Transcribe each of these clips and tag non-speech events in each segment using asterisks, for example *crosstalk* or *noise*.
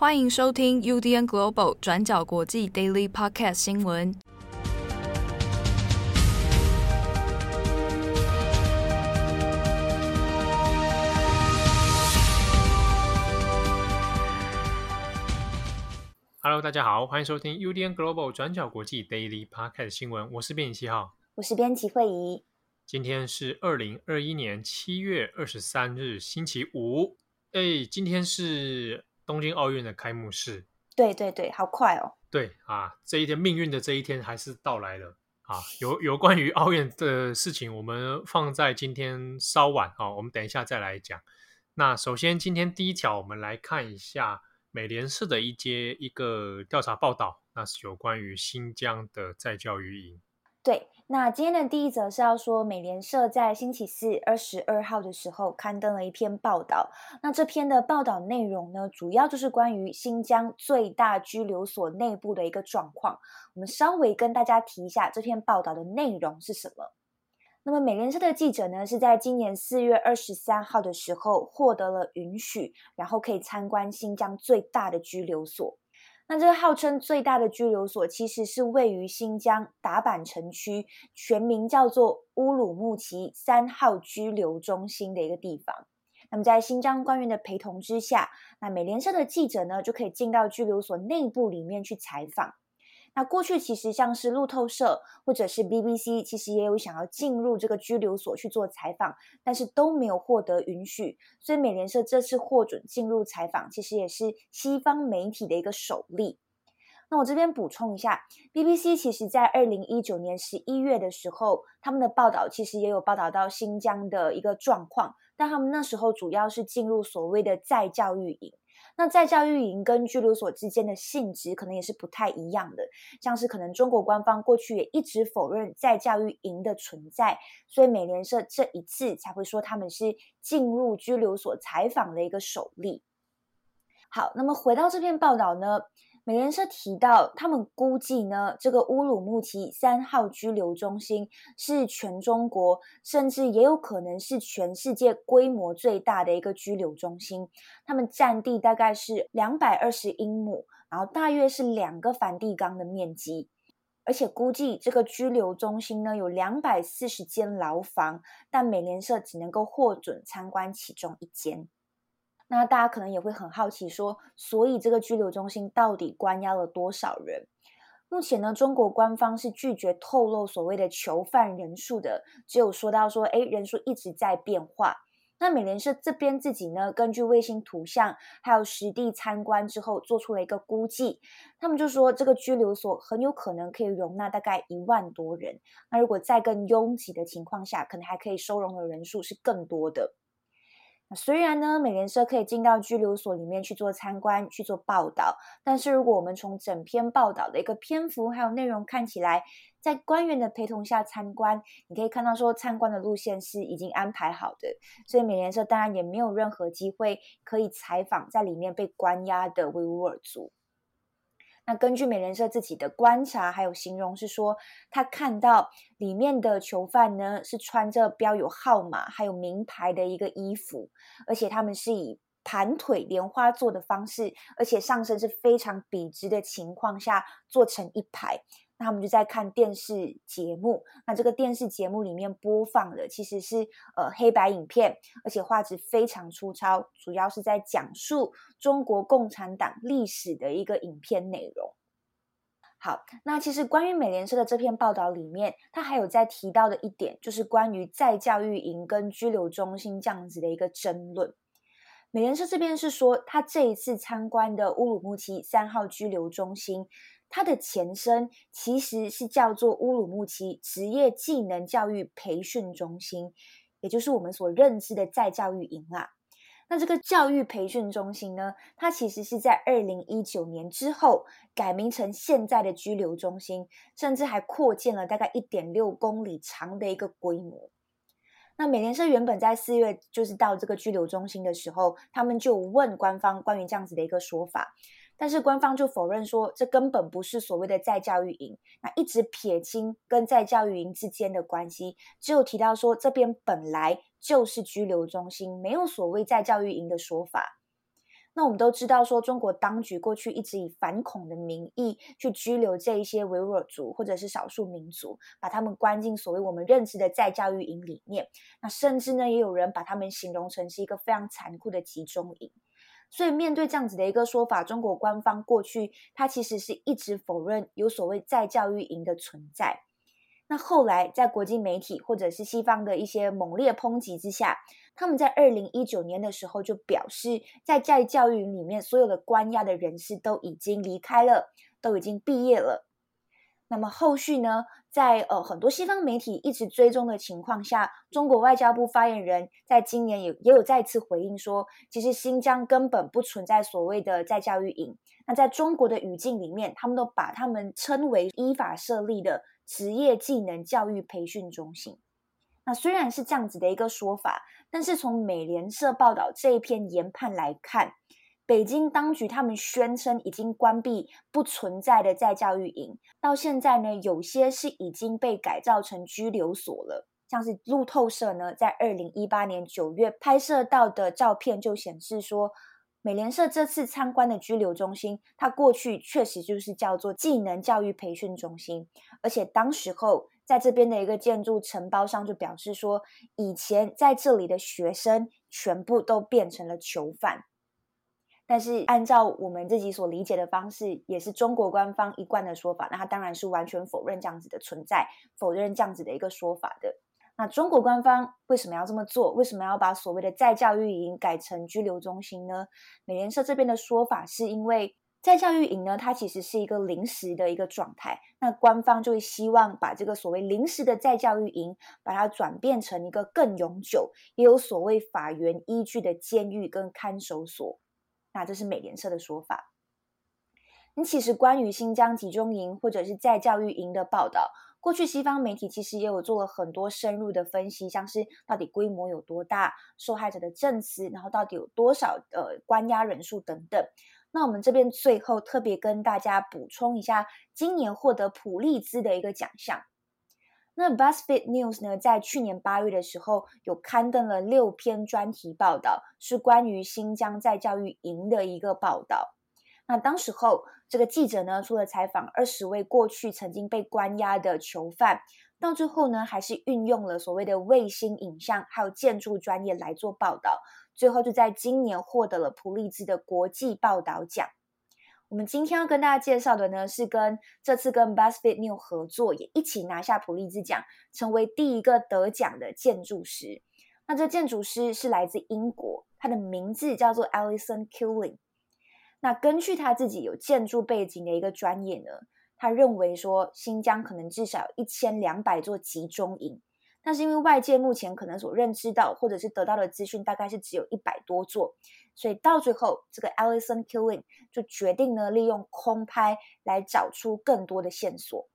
欢迎收听 UDN Global 转角国际 Daily Podcast 新闻。Hello，大家好，欢迎收听 UDN Global 转角国际 Daily Podcast 新闻。我是编辑七号，我是编辑慧仪。今天是二零二一年七月二十三日，星期五。哎，今天是。东京奥运的开幕式，对对对，好快哦！对啊，这一天命运的这一天还是到来了啊！有有关于奥运的事情，我们放在今天稍晚啊，我们等一下再来讲。那首先，今天第一条，我们来看一下美联社的一些一个调查报道，那是有关于新疆的在教育营。对。那今天的第一则是要说，美联社在星期四二十二号的时候刊登了一篇报道。那这篇的报道内容呢，主要就是关于新疆最大拘留所内部的一个状况。我们稍微跟大家提一下这篇报道的内容是什么。那么，美联社的记者呢，是在今年四月二十三号的时候获得了允许，然后可以参观新疆最大的拘留所。那这个号称最大的拘留所，其实是位于新疆达坂城区，全名叫做乌鲁木齐三号拘留中心的一个地方。那么在新疆官员的陪同之下，那美联社的记者呢，就可以进到拘留所内部里面去采访。那过去其实像是路透社或者是 BBC，其实也有想要进入这个拘留所去做采访，但是都没有获得允许。所以美联社这次获准进入采访，其实也是西方媒体的一个首例。那我这边补充一下，BBC 其实在二零一九年十一月的时候，他们的报道其实也有报道到新疆的一个状况，但他们那时候主要是进入所谓的再教育营。那再教育营跟拘留所之间的性质可能也是不太一样的，像是可能中国官方过去也一直否认再教育营的存在，所以美联社这一次才会说他们是进入拘留所采访的一个首例。好，那么回到这篇报道呢？美联社提到，他们估计呢，这个乌鲁木齐三号拘留中心是全中国，甚至也有可能是全世界规模最大的一个拘留中心。他们占地大概是两百二十英亩，然后大约是两个梵蒂冈的面积。而且估计这个拘留中心呢，有两百四十间牢房，但美联社只能够获准参观其中一间。那大家可能也会很好奇说，所以这个拘留中心到底关押了多少人？目前呢，中国官方是拒绝透露所谓的囚犯人数的，只有说到说，哎，人数一直在变化。那美联社这边自己呢，根据卫星图像还有实地参观之后，做出了一个估计，他们就说这个拘留所很有可能可以容纳大概一万多人。那如果在更拥挤的情况下，可能还可以收容的人数是更多的。虽然呢，美联社可以进到拘留所里面去做参观、去做报道，但是如果我们从整篇报道的一个篇幅还有内容看起来，在官员的陪同下参观，你可以看到说参观的路线是已经安排好的，所以美联社当然也没有任何机会可以采访在里面被关押的维吾尔族。那根据美联社自己的观察，还有形容是说，他看到里面的囚犯呢是穿着标有号码还有名牌的一个衣服，而且他们是以盘腿莲花坐的方式，而且上身是非常笔直的情况下坐成一排。那他们就在看电视节目，那这个电视节目里面播放的其实是呃黑白影片，而且画质非常粗糙，主要是在讲述中国共产党历史的一个影片内容。好，那其实关于美联社的这篇报道里面，他还有在提到的一点，就是关于在教育营跟拘留中心这样子的一个争论。美联社这边是说，他这一次参观的乌鲁木齐三号拘留中心。它的前身其实是叫做乌鲁木齐职业技能教育培训中心，也就是我们所认知的再教育营啊。那这个教育培训中心呢，它其实是在二零一九年之后改名成现在的拘留中心，甚至还扩建了大概一点六公里长的一个规模。那美联社原本在四月就是到这个拘留中心的时候，他们就问官方关于这样子的一个说法。但是官方就否认说，这根本不是所谓的在教育营，那一直撇清跟在教育营之间的关系，只有提到说这边本来就是拘留中心，没有所谓在教育营的说法。那我们都知道，说中国当局过去一直以反恐的名义去拘留这一些维吾尔族或者是少数民族，把他们关进所谓我们认知的在教育营里面。那甚至呢，也有人把他们形容成是一个非常残酷的集中营。所以面对这样子的一个说法，中国官方过去他其实是一直否认有所谓再教育营的存在。那后来在国际媒体或者是西方的一些猛烈抨击之下，他们在二零一九年的时候就表示，在再教育营里面所有的关押的人士都已经离开了，都已经毕业了。那么后续呢，在呃很多西方媒体一直追踪的情况下，中国外交部发言人在今年也也有再次回应说，其实新疆根本不存在所谓的在教育营。那在中国的语境里面，他们都把他们称为依法设立的职业技能教育培训中心。那虽然是这样子的一个说法，但是从美联社报道这一篇研判来看，北京当局他们宣称已经关闭不存在的在教育营，到现在呢，有些是已经被改造成拘留所了。像是路透社呢，在二零一八年九月拍摄到的照片就显示说，美联社这次参观的拘留中心，它过去确实就是叫做技能教育培训中心，而且当时候。在这边的一个建筑承包商就表示说，以前在这里的学生全部都变成了囚犯。但是按照我们自己所理解的方式，也是中国官方一贯的说法，那他当然是完全否认这样子的存在，否认这样子的一个说法的。那中国官方为什么要这么做？为什么要把所谓的在教育营改成拘留中心呢？美联社这边的说法是因为。在教育营呢，它其实是一个临时的一个状态。那官方就会希望把这个所谓临时的在教育营，把它转变成一个更永久、也有所谓法源依据的监狱跟看守所。那这是美联社的说法。那其实关于新疆集中营或者是在教育营的报道，过去西方媒体其实也有做了很多深入的分析，像是到底规模有多大、受害者的证词，然后到底有多少呃关押人数等等。那我们这边最后特别跟大家补充一下，今年获得普利兹的一个奖项。那 BuzzFeed News 呢，在去年八月的时候，有刊登了六篇专题报道，是关于新疆在教育营的一个报道。那当时候，这个记者呢，除了采访二十位过去曾经被关押的囚犯，到最后呢，还是运用了所谓的卫星影像还有建筑专业来做报道。最后就在今年获得了普利兹的国际报道奖。我们今天要跟大家介绍的呢，是跟这次跟 BuzzFeed New 合作，也一起拿下普利兹奖，成为第一个得奖的建筑师。那这建筑师是来自英国，他的名字叫做 Alison Killing。那根据他自己有建筑背景的一个专业呢，他认为说新疆可能至少一千两百座集中营。但是因为外界目前可能所认知到或者是得到的资讯大概是只有一百多座，所以到最后这个 Alison Killing 就决定呢，利用空拍来找出更多的线索。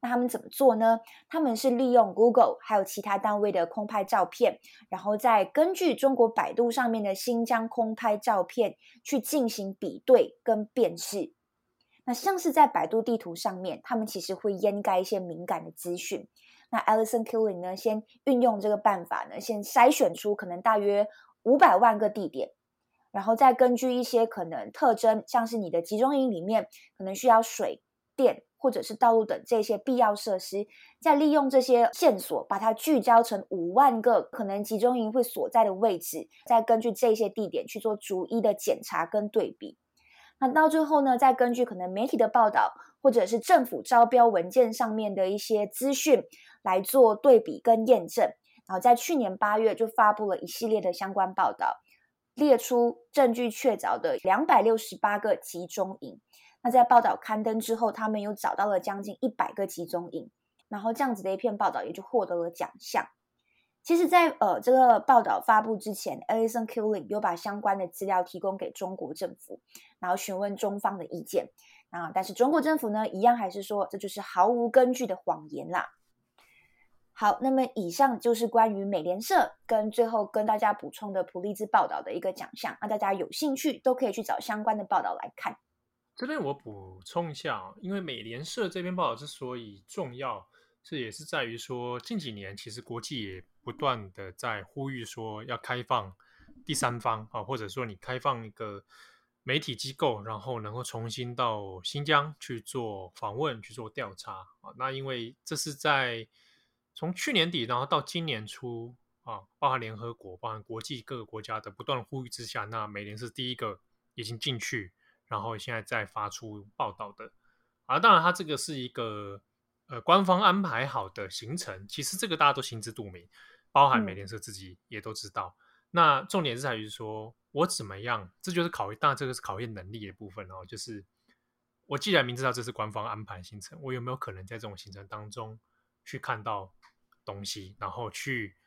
那他们怎么做呢？他们是利用 Google 还有其他单位的空拍照片，然后再根据中国百度上面的新疆空拍照片去进行比对跟辨识。那像是在百度地图上面，他们其实会掩盖一些敏感的资讯。那 Alison Killing 呢，先运用这个办法呢，先筛选出可能大约五百万个地点，然后再根据一些可能特征，像是你的集中营里面可能需要水电或者是道路等这些必要设施，再利用这些线索把它聚焦成五万个可能集中营会所在的位置，再根据这些地点去做逐一的检查跟对比。那到最后呢，再根据可能媒体的报道，或者是政府招标文件上面的一些资讯来做对比跟验证，然后在去年八月就发布了一系列的相关报道，列出证据确凿的两百六十八个集中营。那在报道刊登之后，他们又找到了将近一百个集中营，然后这样子的一篇报道也就获得了奖项。其实在，呃这个报道发布之前，Alison Killing 又把相关的资料提供给中国政府，然后询问中方的意见啊。但是中国政府呢，一样还是说这就是毫无根据的谎言啦。好，那么以上就是关于美联社跟最后跟大家补充的普利兹报道的一个奖项。那大家有兴趣都可以去找相关的报道来看。这边我补充一下，因为美联社这篇报道之所以重要，这也是在于说近几年其实国际也。不断的在呼吁说要开放第三方啊，或者说你开放一个媒体机构，然后能够重新到新疆去做访问、去做调查啊。那因为这是在从去年底，然后到今年初啊，包含联合国、包含国际各个国家的不断呼吁之下，那美联是第一个已经进去，然后现在在发出报道的啊。当然，它这个是一个呃官方安排好的行程，其实这个大家都心知肚明，包含美联社自己也都知道。嗯、那重点是在于说。我怎么样？这就是考验，当然这个是考验能力的部分哦。就是我既然明知道这是官方安排行程，我有没有可能在这种行程当中去看到东西，然后去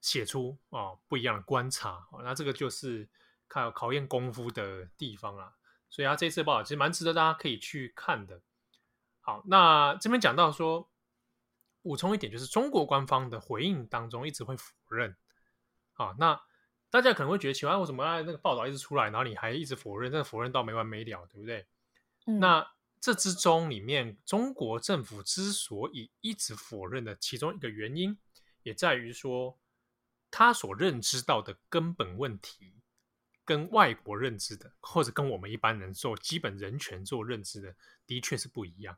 写出哦不一样的观察？那这个就是考考验功夫的地方啊。所以他这次报道其实蛮值得大家可以去看的。好，那这边讲到说，补充一点，就是中国官方的回应当中一直会否认。啊，那。大家可能会觉得奇怪，为什么那个报道一直出来，然后你还一直否认，那否认到没完没了，对不对？嗯、那这之中里面，中国政府之所以一直否认的其中一个原因，也在于说，他所认知到的根本问题，跟外国认知的，或者跟我们一般人做基本人权做认知的，的确是不一样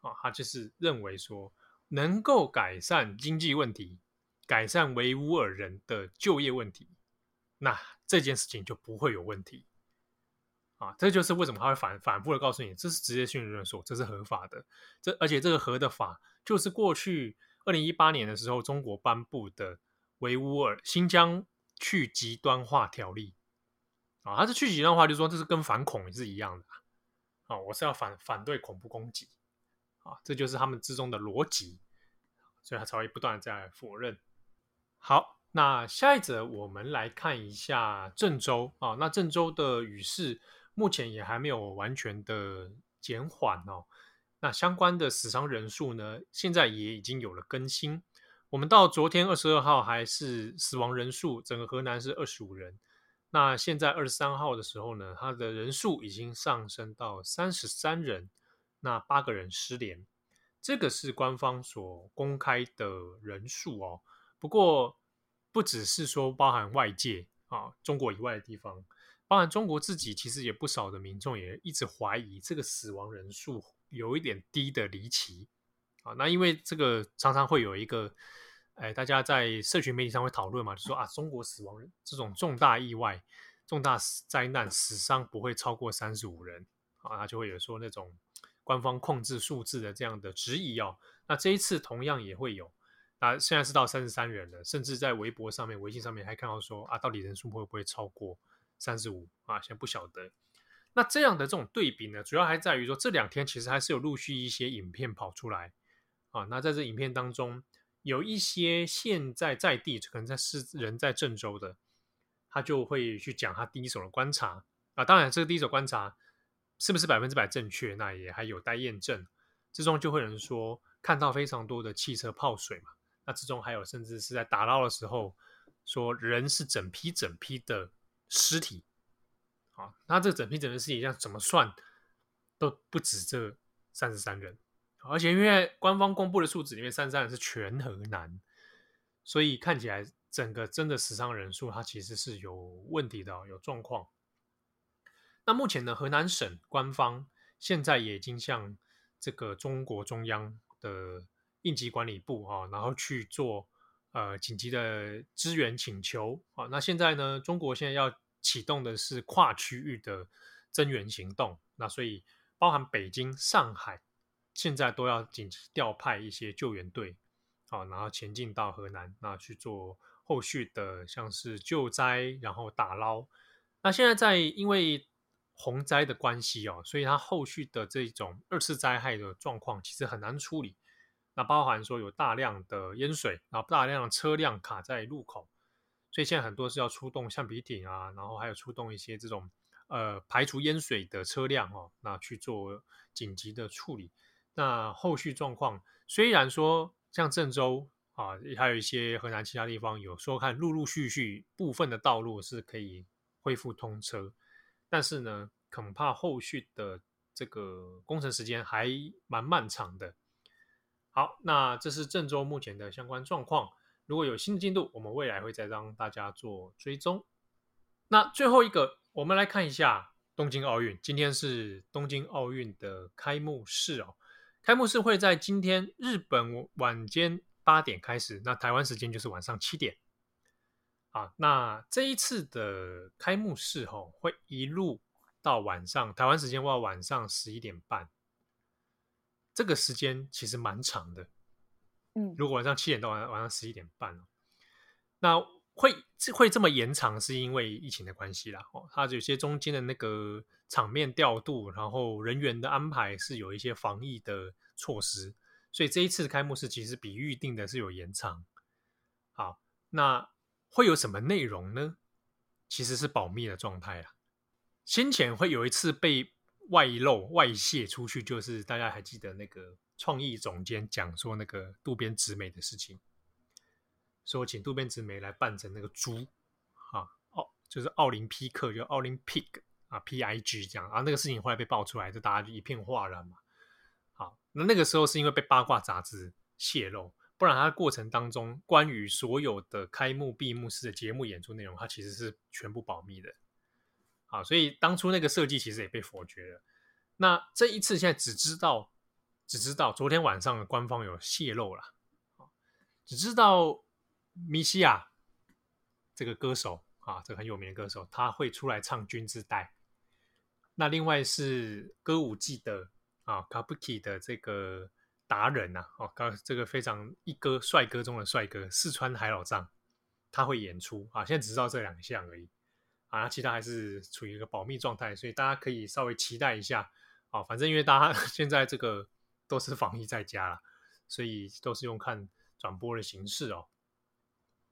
啊。他就是认为说，能够改善经济问题，改善维吾尔人的就业问题。那这件事情就不会有问题啊！这就是为什么他会反反复的告诉你，这是职业训练所，这是合法的。这而且这个合的法就是过去二零一八年的时候中国颁布的维吾尔新疆去极端化条例啊。它是去极端化，就是说这是跟反恐是一样的啊。我是要反反对恐怖攻击啊，这就是他们之中的逻辑，所以他才会不断的在否认。好。那下一则，我们来看一下郑州啊。那郑州的雨势目前也还没有完全的减缓哦。那相关的死伤人数呢，现在也已经有了更新。我们到昨天二十二号还是死亡人数，整个河南是二十五人。那现在二十三号的时候呢，它的人数已经上升到三十三人，那八个人失联。这个是官方所公开的人数哦。不过，不只是说包含外界啊，中国以外的地方，包含中国自己，其实也不少的民众也一直怀疑这个死亡人数有一点低的离奇啊。那因为这个常常会有一个，哎，大家在社群媒体上会讨论嘛，就说啊，中国死亡人这种重大意外、重大灾难死伤不会超过三十五人啊，那就会有说那种官方控制数字的这样的质疑哦。那这一次同样也会有。啊，现在是到三十三人了，甚至在微博上面、微信上面还看到说啊，到底人数会不会超过三十五啊？现在不晓得。那这样的这种对比呢，主要还在于说这两天其实还是有陆续一些影片跑出来啊。那在这影片当中，有一些现在在地可能在是人在郑州的，他就会去讲他第一手的观察啊。当然，这个第一手观察是不是百分之百正确，那也还有待验证。之中就会有人说看到非常多的汽车泡水嘛。那之中还有，甚至是在打捞的时候，说人是整批整批的尸体，啊，那这整批整批尸体这样怎么算都不止这三十三人，而且因为官方公布的数字里面三十三人是全河南，所以看起来整个真的死伤人数它其实是有问题的，有状况。那目前呢，河南省官方现在也已经向这个中国中央的。应急管理部啊，然后去做呃紧急的支援请求啊。那现在呢，中国现在要启动的是跨区域的增援行动。那所以包含北京、上海，现在都要紧急调派一些救援队啊，然后前进到河南，那去做后续的像是救灾，然后打捞。那现在在因为洪灾的关系哦，所以它后续的这种二次灾害的状况其实很难处理。那包含说有大量的淹水，然后大量的车辆卡在路口，所以现在很多是要出动橡皮艇啊，然后还有出动一些这种呃排除淹水的车辆哦，那去做紧急的处理。那后续状况虽然说像郑州啊，还有一些河南其他地方有说看陆陆续续部分的道路是可以恢复通车，但是呢，恐怕后续的这个工程时间还蛮漫长的。好，那这是郑州目前的相关状况。如果有新的进度，我们未来会再让大家做追踪。那最后一个，我们来看一下东京奥运，今天是东京奥运的开幕式哦。开幕式会在今天日本晚间八点开始，那台湾时间就是晚上七点。啊，那这一次的开幕式、哦，会一路到晚上台湾时间，到晚上十一点半。这个时间其实蛮长的。嗯，如果晚上七点到晚晚上十一点半，那。会会这么延长，是因为疫情的关系啦。哦，它有些中间的那个场面调度，然后人员的安排是有一些防疫的措施，所以这一次的开幕式其实比预定的是有延长。好，那会有什么内容呢？其实是保密的状态啊。先前会有一次被外露外泄出去，就是大家还记得那个创意总监讲说那个渡边直美的事情。说请渡边直美来扮成那个猪，啊，奥就是奥林匹克，就奥林匹克啊，P I G 这样啊，那个事情后来被爆出来，就大家就一片哗然嘛。好，那那个时候是因为被八卦杂志泄露，不然它过程当中关于所有的开幕闭幕式的节目演出内容，它其实是全部保密的。啊，所以当初那个设计其实也被否决了。那这一次现在只知道，只知道昨天晚上的官方有泄露了，只知道。米西亚这个歌手啊，这个很有名的歌手，他会出来唱《君之代》。那另外是歌舞伎的啊，卡布奇的这个达人呐，哦，刚这个非常一哥帅哥中的帅哥，四川海老藏，他会演出啊。现在只知道这两项而已啊，其他还是处于一个保密状态，所以大家可以稍微期待一下啊。反正因为大家 *laughs* 现在这个都是防疫在家了，所以都是用看转播的形式哦。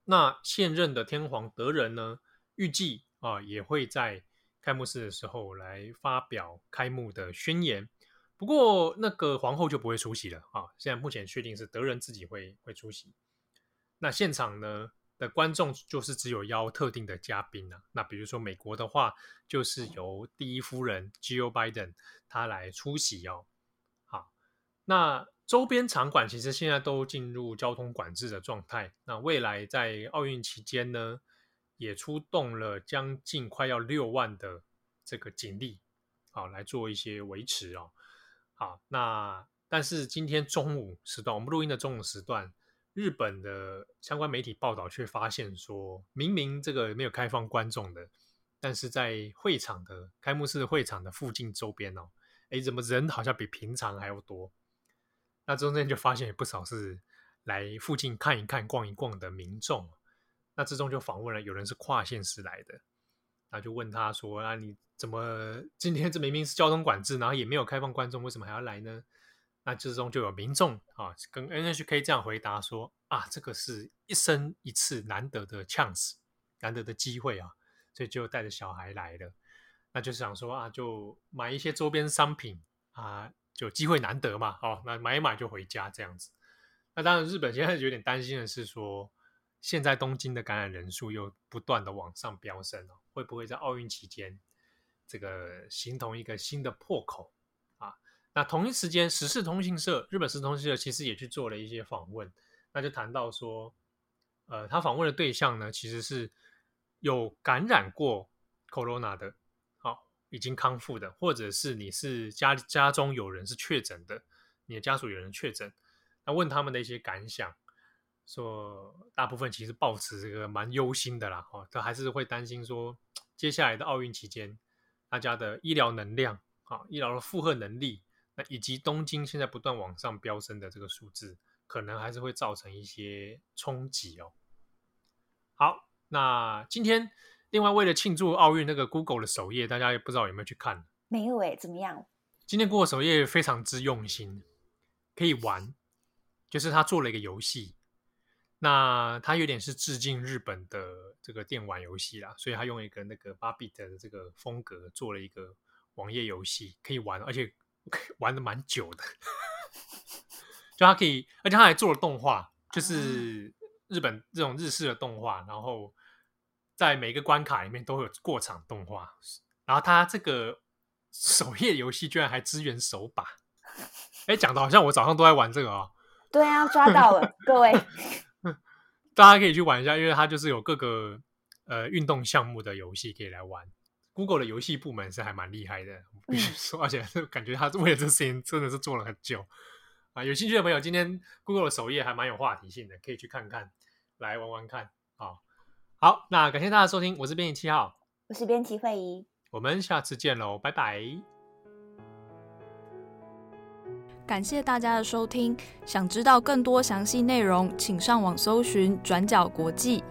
那现任的天皇德仁呢，预计啊也会在开幕式的时候来发表开幕的宣言。不过那个皇后就不会出席了啊。现在目前确定是德仁自己会会出席。那现场呢的观众就是只有邀特定的嘉宾啊。那比如说美国的话，就是由第一夫人 Jill Biden 她来出席哦。好，那。周边场馆其实现在都进入交通管制的状态。那未来在奥运期间呢，也出动了将近快要六万的这个警力，好来做一些维持哦。好，那但是今天中午时段，我们录音的中午时段，日本的相关媒体报道却发现说，明明这个没有开放观众的，但是在会场的开幕式会场的附近周边哦，诶，怎么人好像比平常还要多？那中间就发现有不少是来附近看一看、逛一逛的民众。那之中就访问了，有人是跨县市来的，那就问他说：“啊，你怎么今天这明明是交通管制，然后也没有开放观众，为什么还要来呢？”那之中就有民众啊，跟 NHK 这样回答说：“啊，这个是一生一次难得的 chance，难得的机会啊，所以就带着小孩来了。那就是想说啊，就买一些周边商品啊。”就机会难得嘛，哦，那买一买就回家这样子。那当然，日本现在有点担心的是说，现在东京的感染人数又不断的往上飙升哦，会不会在奥运期间这个形同一个新的破口？那同一时间，时事通讯社日本时事通讯社其实也去做了一些访问，那就谈到说，呃，他访问的对象呢，其实是有感染过 Corona 的。好已经康复的，或者是你是家家中有人是确诊的，你的家属有人确诊，那问他们的一些感想，说大部分其实抱持这个蛮忧心的啦，哈，他还是会担心说接下来的奥运期间，大家的医疗能量啊，医疗的负荷能力，那以及东京现在不断往上飙升的这个数字，可能还是会造成一些冲击哦。好，那今天。另外，为了庆祝奥运，那个 Google 的首页，大家也不知道有没有去看？没有诶，怎么样？今天 Google 首页非常之用心，可以玩，就是他做了一个游戏。那他有点是致敬日本的这个电玩游戏啦，所以他用一个那个八 bit 的这个风格做了一个网页游戏，可以玩，而且 *laughs* 玩的蛮久的。就他可以，而且他还做了动画，就是日本这种日式的动画，然后。在每个关卡里面都会有过场动画，然后他这个首页游戏居然还支援手把，哎，讲的好像我早上都在玩这个啊、哦。对啊，抓到了，各位，*laughs* 大家可以去玩一下，因为它就是有各个呃运动项目的游戏可以来玩。Google 的游戏部门是还蛮厉害的，必须说，而且感觉他为了这事情真的是做了很久啊。有兴趣的朋友，今天 Google 的首页还蛮有话题性的，可以去看看，来玩玩看啊。好，那感谢大家收听，我是编辑七号，我是编辑惠仪，我们下次见喽，拜拜。感谢大家的收听，想知道更多详细内容，请上网搜寻转角国际。